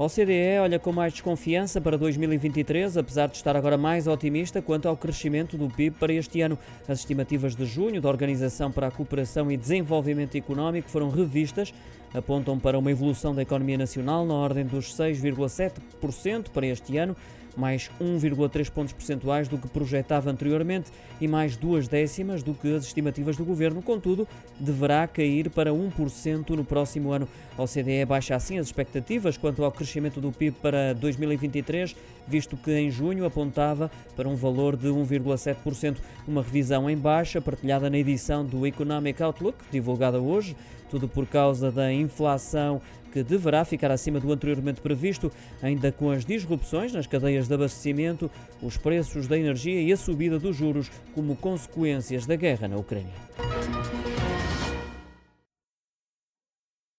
A OCDE olha com mais desconfiança para 2023, apesar de estar agora mais otimista quanto ao crescimento do PIB para este ano. As estimativas de junho da Organização para a Cooperação e Desenvolvimento Económico foram revistas, apontam para uma evolução da economia nacional na ordem dos 6,7% para este ano mais 1,3 pontos percentuais do que projetava anteriormente e mais duas décimas do que as estimativas do governo. Contudo, deverá cair para 1% no próximo ano. A OCDE baixa assim as expectativas quanto ao crescimento do PIB para 2023, visto que em junho apontava para um valor de 1,7%, uma revisão em baixa partilhada na edição do Economic Outlook, divulgada hoje, tudo por causa da inflação que deverá ficar acima do anteriormente previsto, ainda com as disrupções nas cadeias de abastecimento, os preços da energia e a subida dos juros como consequências da guerra na Ucrânia.